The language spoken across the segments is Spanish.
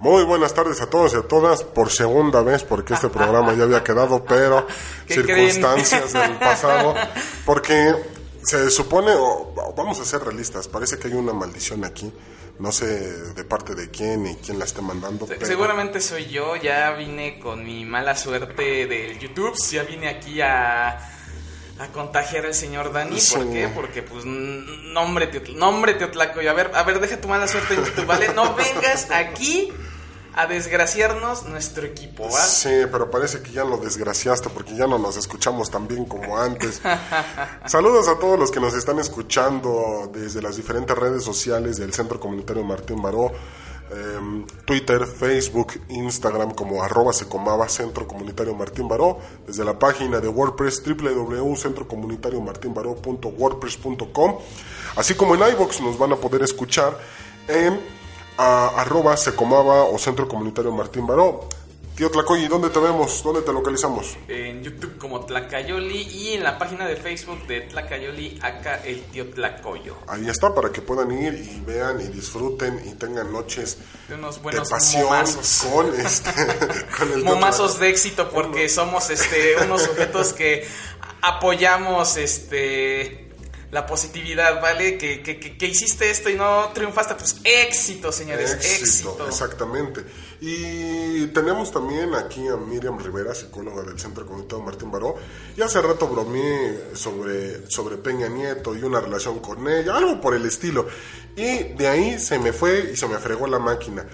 Muy buenas tardes a todos y a todas por segunda vez porque este programa ya había quedado, pero circunstancias del pasado, porque se supone, o, vamos a ser realistas, parece que hay una maldición aquí, no sé de parte de quién y quién la esté mandando. Se- Seguramente soy yo, ya vine con mi mala suerte del YouTube, ya vine aquí a, a contagiar al señor Dani, Sí. ¿por qué? Porque pues, nombre, nombre Teotlacoyo, a ver, a ver, deja tu mala suerte en YouTube, ¿vale? No vengas aquí a desgraciarnos nuestro equipo, ¿va? Sí, pero parece que ya lo desgraciaste porque ya no nos escuchamos tan bien como antes. Saludos a todos los que nos están escuchando desde las diferentes redes sociales del Centro Comunitario Martín Baró, em, Twitter, Facebook, Instagram como arroba secomaba Centro Comunitario Martín Baró, desde la página de WordPress www.centrocomunitariomartinbaró.wordpress.com, así como en iVoox nos van a poder escuchar en a arroba secomaba o Centro Comunitario Martín Baró. Tío Tlacoyi, ¿dónde te vemos? ¿Dónde te localizamos? En YouTube como Tlacayoli y en la página de Facebook de Tlacayoli, acá el tío Tlacoyo. Ahí está, para que puedan ir y vean y disfruten y tengan noches De unos de buenos pasión momazos. con, este, con el momazos de éxito porque somos este unos sujetos que apoyamos este la positividad, ¿vale? Que, que, que- que hiciste esto y no triunfaste, pues éxito, señores, éxito. Exactamente. Y tenemos también aquí a Miriam Rivera, psicóloga del Centro Comunitario Martín Baró. Y hace rato bromeé sobre, sobre Peña Nieto y una relación con ella, algo por el estilo. Y de ahí se me fue y se me fregó la máquina.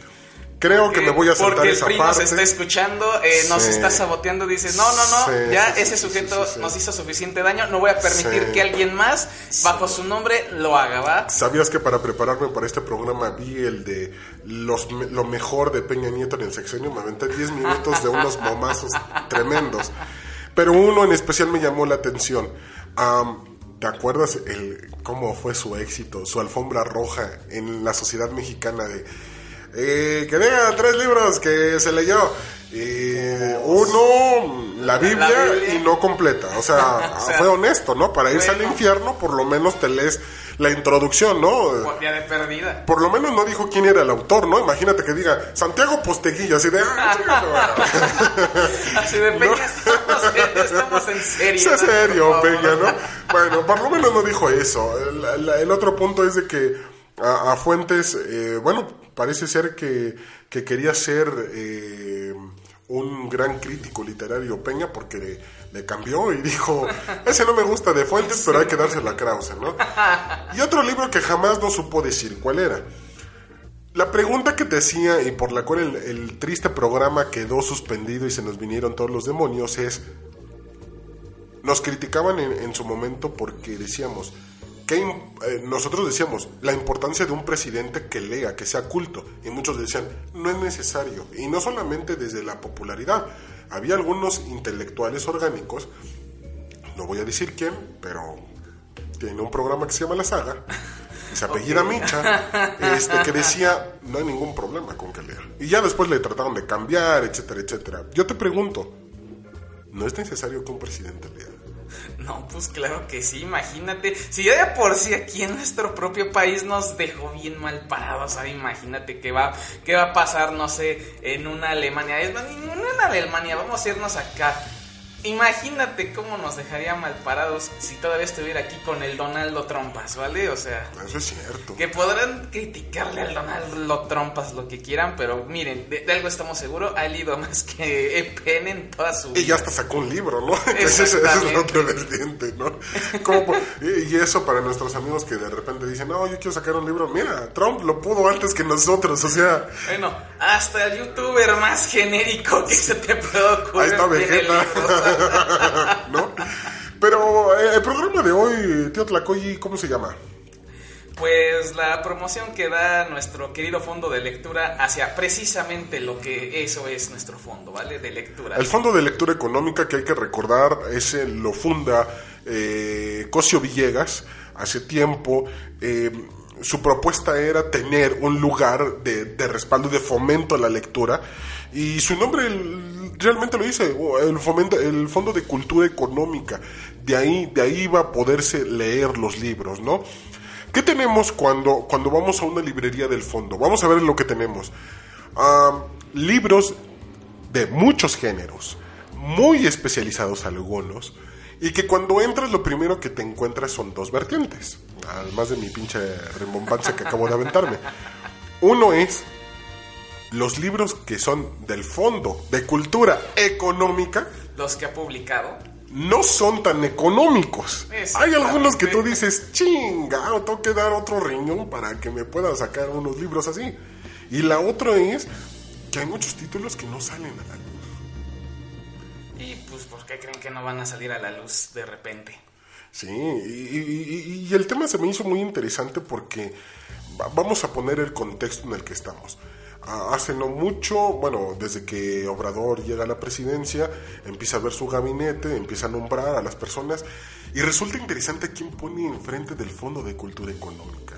Creo que me voy a saltar Porque el esa PRI parte. nos está escuchando, eh, nos Sí. está saboteando, dice, no, no, no, Sí, ya sí, ese sujeto nos hizo suficiente daño, no voy a permitir que alguien más, bajo su nombre, lo haga, ¿va? ¿Sabías que para prepararme para este programa vi el de los, lo mejor de Peña Nieto en el sexenio? Me aventé 10 minutos de unos momazos tremendos. Pero uno en especial me llamó la atención. ¿Te acuerdas el, cómo fue su éxito, su alfombra roja en la sociedad mexicana de... eh, que diga tres libros que se leyó. Y uno, la Biblia, La Biblia. y no completa. O sea, O sea, fue honesto, ¿no? Para irse al infierno, por lo menos te lees la introducción, ¿no? Ya de perdida. Por lo menos no dijo quién era el autor, ¿no? Imagínate que diga Santiago Posteguillo, así de... "Ah, Así de Peña, estamos, estamos en serio. Sé serio. Peña, ¿no? Bueno, por lo menos no dijo eso. El otro punto es de que a, a Fuentes, eh, bueno, parece ser que, que quería ser eh, un gran crítico literario Peña porque le, le cambió y dijo, ese no me gusta de Fuentes, pero hay que dárselo a Krause, ¿no? Y otro libro que jamás no supo decir cuál era. La pregunta que te hacía y por la cual el, el triste programa quedó suspendido y se nos vinieron todos los demonios es, nos criticaban en, en su momento porque decíamos que eh, nosotros decíamos la importancia de un presidente que lea, que sea culto, y muchos decían no es necesario, y no solamente desde la popularidad, había algunos intelectuales orgánicos, no voy a decir quién, pero tiene un programa que se llama La Saga, se apellida Micha, este, que decía no hay ningún problema con que lea, y ya después le trataron de cambiar, etcétera, etcétera. Yo te pregunto, ¿no es necesario que un presidente lea? No, pues claro que sí, imagínate. Si ya de por sí aquí en nuestro propio país nos dejó bien mal parados, imagínate qué va, qué va a pasar, no sé, en una Alemania. Es más, en Alemania, vamos a irnos acá. Imagínate cómo nos dejaría mal parados si todavía estuviera aquí con el Donaldo Trompas, ¿vale? O sea, Eso es cierto. que podrán criticarle al Donaldo Trompas lo que quieran, pero miren, de, de algo estamos seguros, ha leído más que EPN en toda su vida. Y ya hasta sacó un libro, ¿no? Esa es Exactamente. otra vertiente, ¿no? Como y, y eso para nuestros amigos que de repente dicen, no, yo quiero sacar un libro. Mira, Trump lo pudo antes que nosotros, o sea, Bueno, hasta el youtuber más genérico que se te pueda ocurrir. ahí está Vegeta. ¿No? Pero eh, el programa de hoy, tío Tlacoyi, ¿cómo se llama? Pues la promoción que da nuestro querido fondo de lectura hacia precisamente lo que eso es nuestro fondo, ¿vale? De lectura. El fondo de lectura económica que hay que recordar, ese lo funda eh, Cosio Villegas hace tiempo. Eh, su propuesta era tener un lugar de, de respaldo, de fomento a la lectura. Y su nombre realmente lo dice, el, el Fondo de Cultura Económica. De ahí, de ahí va a poderse leer los libros, ¿no? ¿Qué tenemos cuando, cuando vamos a una librería del fondo? Vamos a ver lo que tenemos. Libros de muchos géneros, muy especializados algunos, y que cuando entras lo primero que te encuentras son dos vertientes, además de mi pinche rembombancia que acabo de aventarme. Uno es los libros que son del fondo de cultura económica. Los que ha publicado no son tan económicos. Hay algunos que tú dices, chinga, tengo que dar otro riñón para que me pueda sacar unos libros así. Y la otra es que hay muchos títulos que no salen a la luz. ¿Y pues por qué creen que no van a salir a la luz de repente? Sí, y, y el tema se me hizo muy interesante porque vamos a poner el contexto en el que estamos hace no mucho, bueno, desde que Obrador llega a la presidencia, empieza a ver su gabinete, empieza a nombrar a las personas y resulta interesante quién pone enfrente del Fondo de Cultura Económica.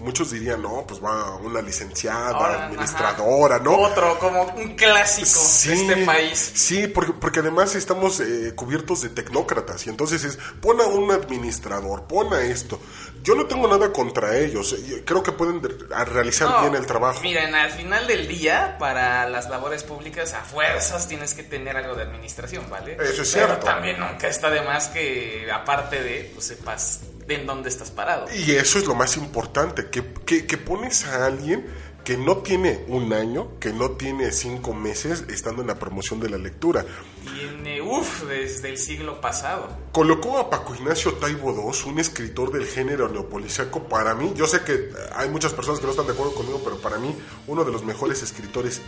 Muchos dirían, no, pues va una licenciada, administradora, ¿no? Otro, como un clásico de este país. Sí, porque, porque además estamos eh, cubiertos de tecnócratas y entonces es, pon a un administrador, pon a esto. Yo no tengo nada contra ellos, eh, creo que pueden realizar bien el trabajo. Miren, al final del día, para las labores públicas, a fuerzas tienes que tener algo de administración, ¿vale? Eso es cierto. Pero también nunca está de más que, aparte de, pues sepas en dónde estás parado. Y eso es lo más importante, que, que, que pones a alguien que no tiene un año, que no tiene cinco meses estando en la promoción de la lectura. Tiene, uff, desde el siglo pasado. Colocó a Paco Ignacio Taibo II, un escritor del género neopoliciaco, para mí, yo sé que hay muchas personas que no están de acuerdo conmigo, pero para mí, uno de los mejores escritores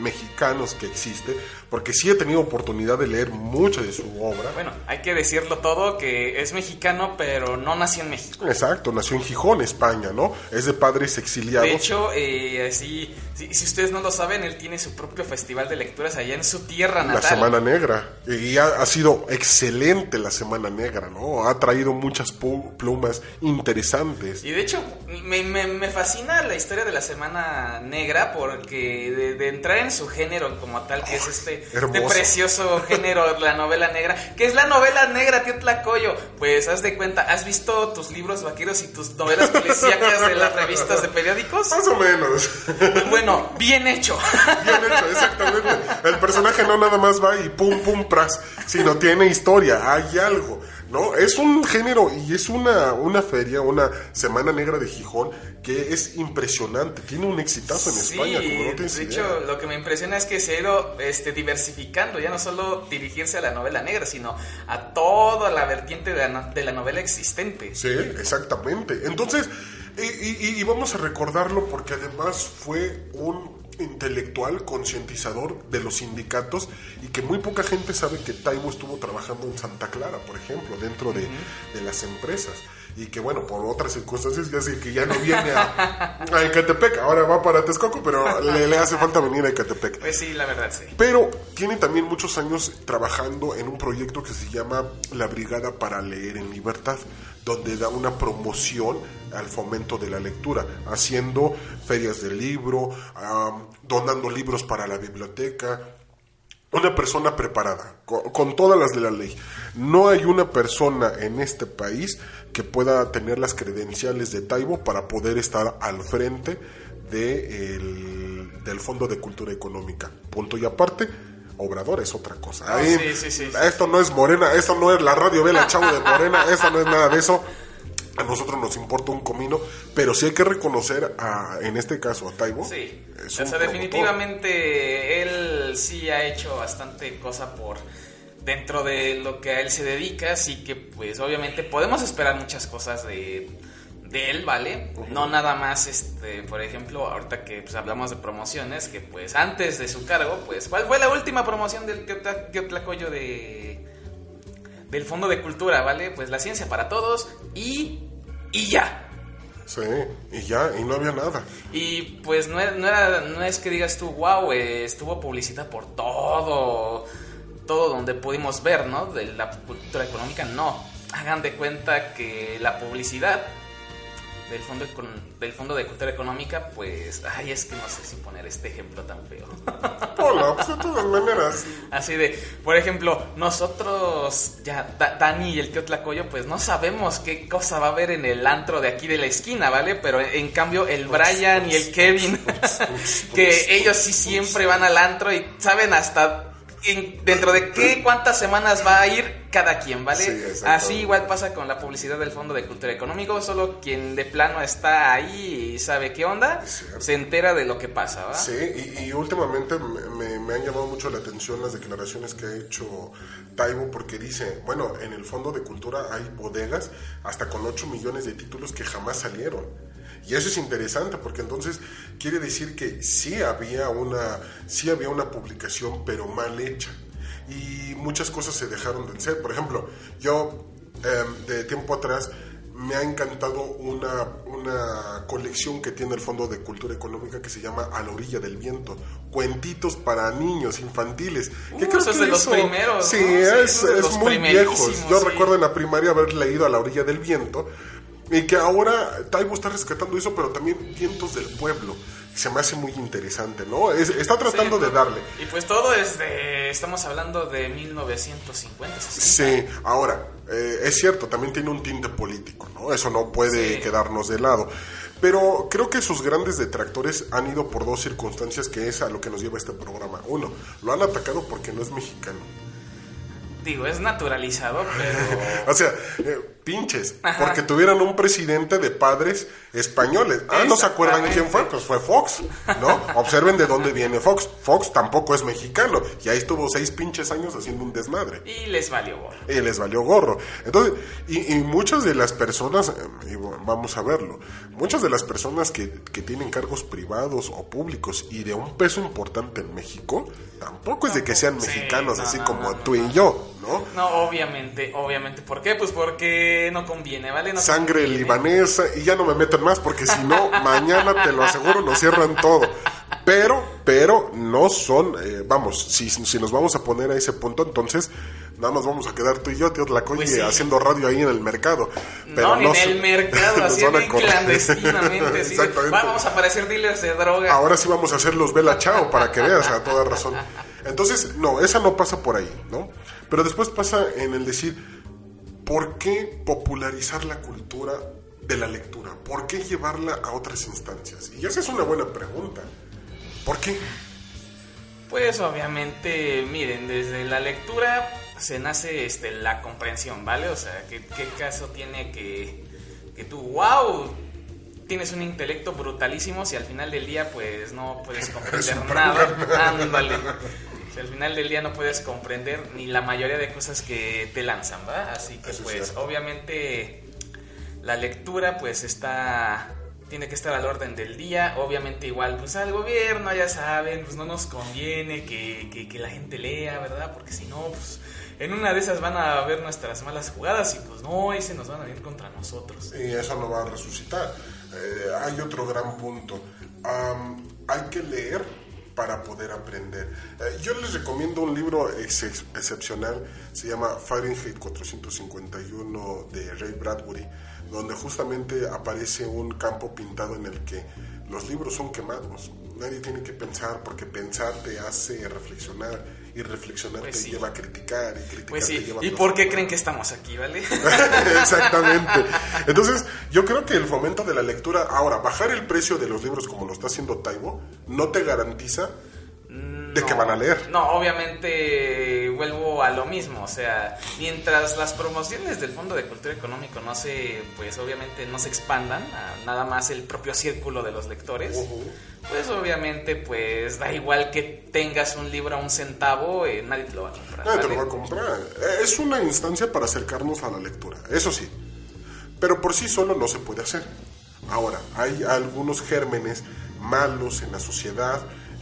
mexicanos que existe, porque sí he tenido oportunidad de leer mucha de su obra. Bueno, hay que decirlo todo, que es mexicano, pero no nació en México. Exacto, nació en Gijón, España, ¿no? Es de padres exiliados. De hecho, eh, si, si, ustedes no lo saben, él tiene su propio festival de lecturas allá en su tierra natal. La Semana Negra. Y ha, ha sido excelente la Semana Negra, ¿no? Ha traído muchas plumas interesantes. Y de hecho, me, me, fascina la historia de la Semana Negra porque de, de entrar en su género como tal, que es este, este, precioso género, la novela negra. ¿Qué es la novela negra, tío Tlacoyo? Pues haz de cuenta, ¿has visto tus libros vaqueros y tus novelas policíacas de las revistas de periódicos? Más o menos. Bueno, bien hecho. Bien hecho, exactamente. El personaje no nada más va y pum, pum, pras, sino tiene historia, hay algo. ¿No? Es un género y es una, una feria, una Semana Negra de Gijón que es impresionante, tiene un exitazo en España, como no De hecho, lo que me impresiona es que se ha ido este, diversificando, ya no solo dirigirse a la novela negra, sino a toda la vertiente de la, de la novela existente. Sí, exactamente. Entonces, y, y vamos a recordarlo porque además fue un intelectual, concientizador de los sindicatos y que muy poca gente sabe que Taibo estuvo trabajando en Santa Clara, por ejemplo, dentro de, las empresas. Y que bueno, por otras circunstancias ya sé que ya no viene a, a Ecatepec, ahora va para Texcoco, pero le, hace falta venir a Ecatepec. Pues sí, la verdad sí. Pero tiene también muchos años trabajando en un proyecto que se llama La Brigada para Leer en Libertad donde da una promoción al fomento de la lectura, haciendo ferias del libro, donando libros para la biblioteca. Una persona preparada, con, todas las de la ley. No hay una persona en este país que pueda tener las credenciales de Taibo para poder estar al frente de del Fondo de Cultura Económica. Punto y aparte, Obrador es otra cosa. Ah, esto no es Morena, esto no es la radio Vela Chavo de Morena, esto no es nada de eso. A nosotros nos importa un comino, pero sí hay que reconocer, a, en este caso, a Taibo. Sí, o sea, definitivamente él sí ha hecho bastante cosa por dentro de lo que a él se dedica, así que pues obviamente podemos esperar muchas cosas de de él, ¿vale? No nada más, este, por ejemplo, ahorita que pues, hablamos de promociones, que pues antes de su cargo, pues, ¿cuál fue la última promoción del Teotlacoyo de, del Fondo de Cultura, ¿vale? Pues la ciencia para todos y, y ya. Sí, y ya, y no había nada. Y pues no, no, era, no es que digas tú, wow, estuvo publicidad por todo, todo donde pudimos ver, ¿no? De la cultura económica, no. Hagan de cuenta que la publicidad del fondo, del fondo de Cultura Económica, pues, ay, es que no sé si poner este ejemplo tan feo. Hola, pues de todas maneras. Así de, por ejemplo, nosotros, ya, Dani y el tío Tlacoyo, pues no sabemos qué cosa va a haber en el antro de aquí de la esquina, ¿vale? Pero en cambio, el Brian y el Kevin, que ellos sí siempre van al antro y saben hasta dentro de qué cuántas semanas va a ir cada quien, ¿vale? Así igual pasa con la publicidad del Fondo de Cultura Económico, solo quien de plano está ahí y sabe qué onda, se entera de lo que pasa, ¿va? Sí, y, últimamente me, me, han llamado mucho la atención las declaraciones que ha hecho Taibo, porque dice, bueno, en el Fondo de Cultura hay bodegas hasta con 8 millones de títulos que jamás salieron. Y eso es interesante porque entonces quiere decir que sí había una, sí había una publicación, pero mal hecha. Y muchas cosas se dejaron de ser. Por ejemplo, yo em, de tiempo atrás me ha encantado una, una colección que tiene el Fondo de Cultura Económica que se llama A la orilla del viento. Cuentitos para niños infantiles. que creo que de los primeros. Sí, es, muy viejos. Yo recuerdo en la primaria haber leído A la orilla del viento y que ahora Taibo está rescatando eso, pero también Vientos del Pueblo. Se me hace muy interesante, ¿no? está tratando de darle. Y pues todo es de. Estamos hablando de 1950, 60. Sí, ahora, eh, es cierto, también tiene un tinte político, ¿no? Eso no puede quedarnos de lado. Pero creo que sus grandes detractores han ido por dos circunstancias que es a lo que nos lleva este programa. Uno, lo han atacado porque no es mexicano. Digo, es naturalizado, pero... o sea, eh, pinches, porque tuvieran un presidente de padres españoles. Ah, ¿no se acuerdan quién fue? Pues fue Fox, ¿no? Observen de dónde viene Fox. Fox tampoco es mexicano y ahí estuvo seis pinches años haciendo un desmadre. Y les valió gorro. Y les valió gorro. Entonces, y, muchas de las personas, eh, y vamos a verlo, muchas de las personas que, que tienen cargos privados o públicos y de un peso importante en México, tampoco es de que sean mexicanos, así como tú y yo. ¿No? No, obviamente, obviamente. ¿Por qué? Pues porque no conviene, ¿vale? Sangre libanesa y ya no me meten más porque si no, mañana te lo aseguro, nos cierran todo. Pero, pero no son, eh, vamos, si, si nos vamos a poner a ese punto, entonces nada más vamos a quedar tú y yo, tío la pues haciendo radio ahí en el mercado. Pero no, en el mercado, haciendo clandestinamente. sí, vamos a parecer dealers de droga. Ahora sí vamos a hacer los Chao para que veas a toda razón. Entonces, no, esa no pasa por ahí, ¿no? Pero después pasa en el decir, ¿por qué popularizar la cultura de la lectura? ¿Por qué llevarla a otras instancias? Y esa es una buena pregunta. ¿Por qué? Pues obviamente, miren, desde la lectura se nace este, la comprensión, ¿vale? O sea, ¿qué, caso tiene que, que tú, wow, tienes un intelecto brutalísimo si al final del día pues no puedes comprender nada? Ándale al final del día no puedes comprender ni la mayoría de cosas que te lanzan, ¿va? Así que pues obviamente la lectura pues está tiene que estar al orden del día, obviamente igual pues al gobierno ya saben, pues no nos conviene que, que, la gente lea, ¿verdad? Porque si no, pues en una de esas van a ver nuestras malas jugadas y pues no, ahí se nos van a ir contra nosotros. Y eso no va a resucitar. Eh, hay otro gran punto. hay que leer para poder aprender. Eh, yo les recomiendo un libro excepcional, se llama Fahrenheit 451 de Ray Bradbury, donde justamente aparece un campo pintado en el que los libros son quemados. Nadie tiene que pensar porque pensar te hace reflexionar y reflexionar pues te lleva a criticar y criticar pues te lleva ¿Y por qué creen que estamos aquí, vale? Exactamente. Entonces, yo creo que el fomento de la lectura, ahora, bajar el precio de los libros como lo está haciendo Taibo, no te garantiza de que van a leer. No, obviamente vuelvo a lo mismo, o sea, mientras las promociones del Fondo de Cultura Económico no se, pues obviamente no se expandan a nada más el propio círculo de los lectores, pues obviamente pues da igual que tengas un libro a un centavo, eh, nadie te lo va a comprar. Nadie te lo va a comprar. Eh, es una instancia para acercarnos a la lectura, eso sí, pero por sí solo no se puede hacer. Ahora, hay algunos gérmenes malos en la sociedad,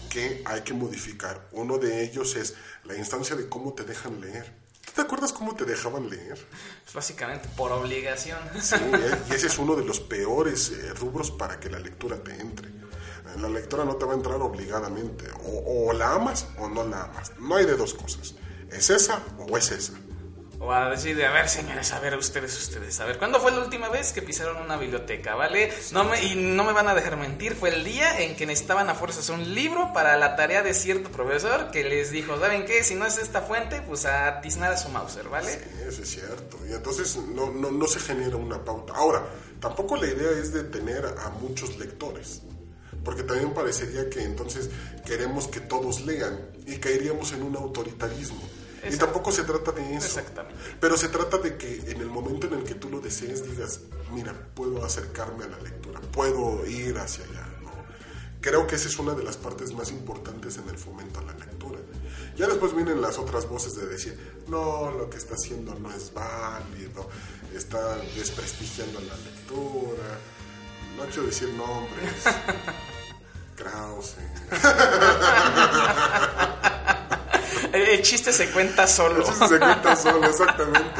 que hay que modificar. Uno de ellos es la instancia de cómo te dejan leer. te acuerdas cómo te dejaban leer? Pues básicamente por obligación. Sí, eh, y ese es uno de los peores eh, rubros para que la lectura te entre. Eh, La lectura no te va a entrar obligadamente. O, o la amas o no la amas. No hay de dos cosas. ¿Es esa o es esa? O a decir, a ver, señores, a ver, ustedes, ustedes, a ver, ¿cuándo fue la última vez que pisaron una biblioteca, vale? No me, y no me van a dejar mentir, fue el día en que necesitaban a fuerzas un libro para la tarea de cierto profesor que les dijo, ¿saben qué? Si no es esta fuente, pues a tiznar a su Mauser, ¿vale? Sí, eso es cierto. Y entonces no, no, no se genera una pauta. Ahora, tampoco la idea es de tener a muchos lectores. Porque también parecería que entonces queremos que todos lean y caeríamos en un autoritarismo. Y Exacto. tampoco se trata de eso. Exactamente. Pero se trata de que en el momento en el que tú lo desees digas, mira, puedo acercarme a la lectura, puedo ir hacia allá. ¿no? Creo que esa es una de las partes más importantes en el fomento a la lectura. Ya después vienen las otras voces de decir, no, lo que está haciendo no es válido, está desprestigiando la lectura, no quiero decir nombres, Krause. El, el chiste se cuenta solo. Eso se cuenta solo, exactamente.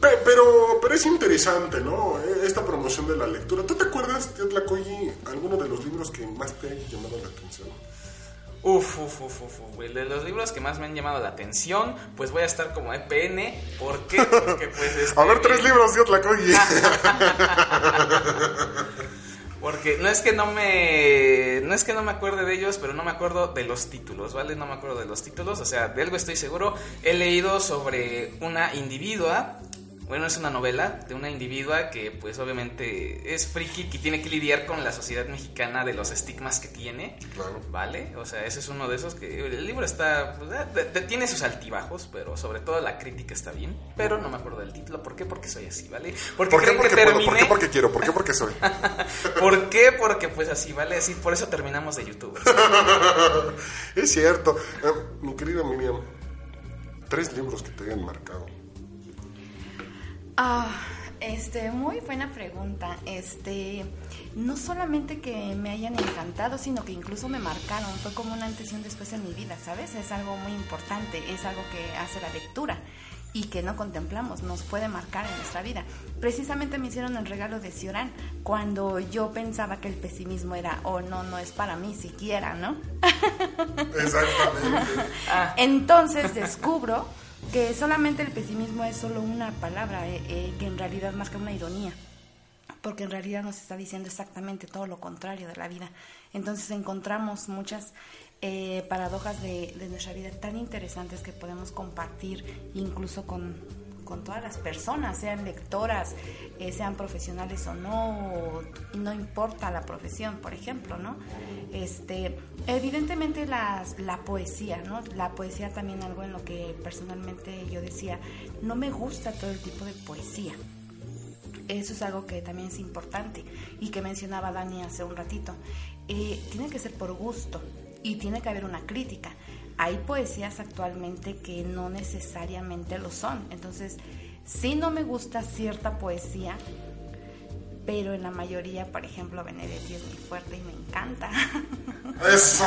Pe- Pero, pero es interesante, ¿no? Esta promoción de la lectura. ¿Tú te acuerdas, Tlacoyi, alguno de los libros que más te haya llamado la atención? Uf, uf, uf, uf. El de los libros que más me han llamado la atención, pues voy a estar como EPN. ¿Por qué? Porque pues... este, A ver, tres eh, libros de Tlacoyi. Porque no es que no me no es que no me acuerde de ellos, pero no me acuerdo de los títulos, ¿vale? No me acuerdo de los títulos, o sea, de algo estoy seguro. He leído sobre una individua, bueno, es una novela de una individua que pues obviamente es friki que tiene que lidiar con la sociedad mexicana de los estigmas que tiene. Claro. ¿Vale? O sea, ese es uno de esos que el libro está pues, de- tiene sus altibajos, pero sobre todo la crítica está bien, pero no me acuerdo del título, ¿por qué? Porque soy así, ¿vale? Porque ¿Por qué? Porque que puedo. ¿Por qué? Porque quiero. ¿Por qué? Porque soy. ¿Por qué? Porque pues así, ¿vale? Así, por eso terminamos de YouTube. es cierto. Eh, mi querida Miriam, tres libros que te hayan marcado. Ah, este, muy buena pregunta. Este, no solamente que me hayan encantado, sino que incluso me marcaron. Fue como un antes y un después en mi vida, ¿sabes? Es algo muy importante, es algo que hace la lectura y que no contemplamos, nos puede marcar en nuestra vida. Precisamente me hicieron el regalo de Ciorán cuando yo pensaba que el pesimismo era, oh no, no es para mí siquiera, ¿no? Exactamente. Entonces descubro que solamente el pesimismo es solo una palabra, eh, eh, que en realidad más que una ironía, porque en realidad nos está diciendo exactamente todo lo contrario de la vida. Entonces encontramos muchas eh, paradojas de, de nuestra vida tan interesantes que podemos compartir incluso con, con todas las personas, sean lectoras, eh, sean profesionales o no, no importa la profesión, por ejemplo, ¿no? Este, evidentemente las, la poesía, ¿no? La poesía también algo en lo que personalmente yo decía, no me gusta todo el tipo de poesía. Eso es algo que también es importante y que mencionaba Dani hace un ratito. Eh, tiene que ser por gusto y tiene que haber una crítica. Hay poesías actualmente que no necesariamente lo son. Entonces, sí no me gusta cierta poesía, pero en la mayoría, por ejemplo, Benedetti es muy fuerte y me encanta. Eso.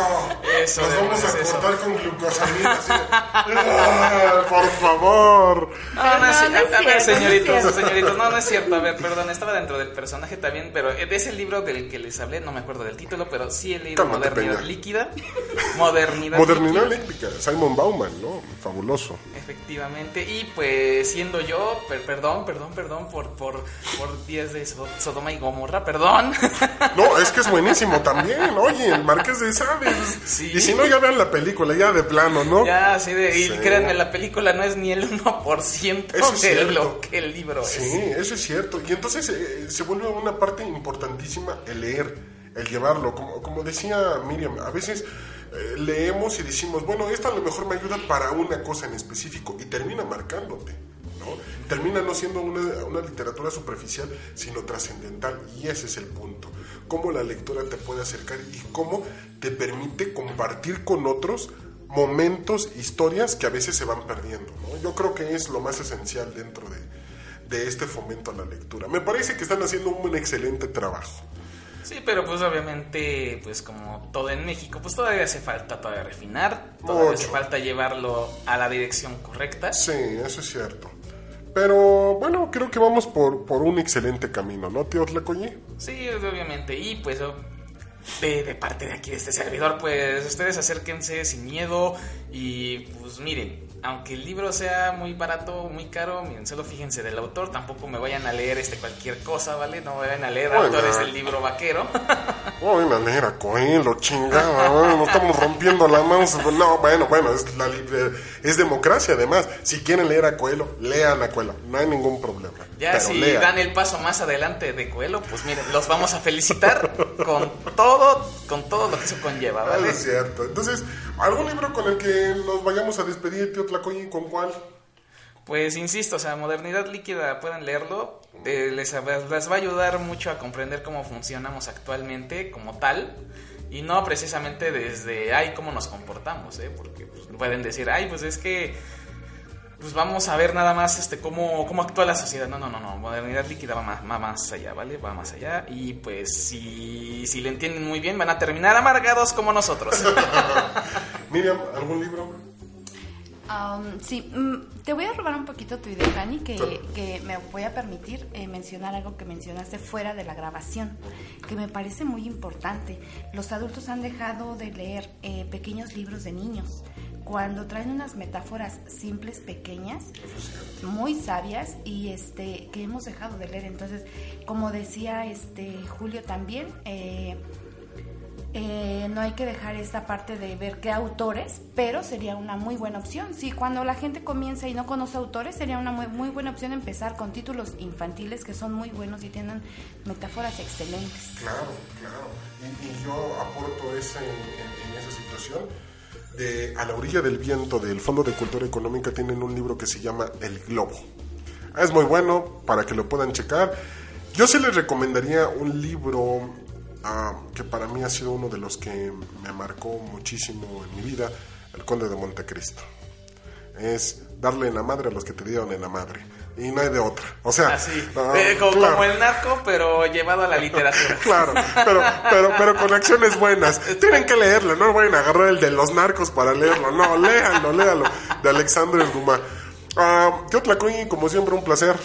Eso, Nos vamos a es eso. cortar con glucosamina. "Ah, Por favor. No, no, es No, no cierto. A ver, cierto, no señoritos, señoritos, no, no es cierto. A ver, perdón, estaba dentro del personaje también, pero de ese libro del que les hablé, no me acuerdo del título, pero sí he leído Cálmate, Modernidad Peña. Líquida. Modernidad, Modernidad Líquida. Simon Bauman, ¿no? Fabuloso. Efectivamente, y pues siendo yo, per- perdón, perdón, perdón por, por, por días de So- Sodoma y Gomorra, perdón. No, es que es buenísimo también. Oye, el Marqués de. Sí. Y si no, ya vean la película, ya de plano, ¿no? ya, así de, y Sí. créanme, la película no es ni el 1% Eso es de lo que el libro Sí, es. eso es cierto. Y entonces eh, se vuelve una parte importantísima el leer, el llevarlo. Como, como decía Miriam, a veces eh, leemos y decimos, bueno, esto a lo mejor me ayuda para una cosa en específico y termina marcándote. ¿No? Termina no siendo una, una literatura superficial, sino trascendental. Y ese es el punto. Cómo la lectura te puede acercar y cómo te permite compartir con otros momentos, historias que a veces se van perdiendo. ¿no? Yo creo que es lo más esencial dentro de, de este fomento a la lectura. Me parece que están haciendo un excelente trabajo. Sí, pero pues obviamente, pues como todo en México, pues todavía hace falta todavía refinar, todavía hace falta llevarlo a la dirección correcta. Sí, eso es cierto. Pero bueno, creo que vamos por, por un excelente camino, ¿no, tío Tlacoyi? Sí, obviamente. Y pues de, de, parte de aquí, de este servidor, pues ustedes acérquense sin miedo y pues miren, aunque el libro sea muy barato, muy caro, miren, solo fíjense del autor, tampoco me vayan a leer este cualquier cosa, ¿vale? No me vayan a leer autores del libro vaquero. No vayan a leer a Coelho, chingada, no estamos rompiendo la mano. No, bueno, bueno, es, la es democracia además. Si quieren leer a Coelho, lean a Coelho, no hay ningún problema. Ya si dan el paso más adelante de Coelho, pues miren, los vamos a felicitar con todo, con todo lo que eso conlleva, ¿vale? Es cierto. Entonces, ¿algún libro con el que nos vayamos a despedir, tío Tlacoyi, ¿con cuál? Pues insisto, o sea, Modernidad Líquida, pueden leerlo. Eh, les, les, va a ayudar mucho a comprender cómo funcionamos actualmente como tal. Y no precisamente desde, ay, cómo nos comportamos, ¿eh? Porque pues, pueden decir, ay, pues es que pues vamos a ver nada más este cómo, cómo actúa la sociedad. No, no, no, no. Modernidad líquida va más, va más allá, ¿vale? Va más allá. Y pues si, si le entienden muy bien, van a terminar amargados como nosotros. Miriam, ¿algún libro? Um, sí, mm, te voy a robar un poquito tu idea, Dani, que, que me voy a permitir eh, mencionar algo que mencionaste fuera de la grabación, que me parece muy importante. Los adultos han dejado de leer eh, pequeños libros de niños cuando traen unas metáforas simples, pequeñas, muy sabias y este que hemos dejado de leer. Entonces, como decía este Julio también, eh, eh, no hay que dejar esta parte de ver qué autores, pero sería una muy buena opción. Sí, cuando la gente comienza y no conoce autores, sería una muy, buena opción empezar con títulos infantiles que son muy buenos y tienen metáforas excelentes. Claro, claro. Y, yo aporto ese, en, esa situación. De, a la orilla del viento del Fondo de Cultura Económica tienen un libro que se llama El Globo. Es muy bueno para que lo puedan checar. Yo sí les recomendaría un libro que para mí ha sido uno de los que me marcó muchísimo en mi vida, El Conde de Montecristo. Es darle en la madre a los que te dieron en la madre. Y no hay de otra. O sea, eh, como, el narco, pero llevado a la literatura. claro, pero, pero, pero con acciones buenas. Tienen que leerlo, no vayan a agarrar el de los narcos para leerlo. No, léanlo, léanlo. De Alexandre Dumas. Uh, ¿Qué otra Como siempre, un placer.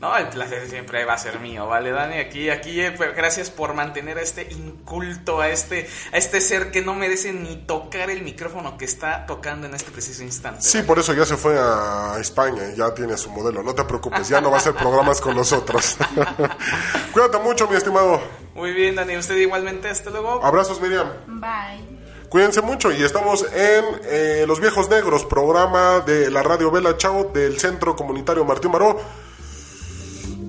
No, el placer siempre va a ser mío, ¿vale, Dani? Aquí, aquí, eh, pues, gracias por mantener a este inculto, a este, a este ser que no merece ni tocar el micrófono que está tocando en este preciso instante. Sí, por eso ya se fue a España y ya tiene su modelo. No te preocupes, ya no va a hacer programas con nosotros. Cuídate mucho, mi estimado. Muy bien, Dani. Usted igualmente. Hasta luego. Abrazos, Miriam. Bye. Cuídense mucho y estamos en eh, Los Viejos Negros, programa de la Radio Vela Chao del Centro Comunitario Martín Maró.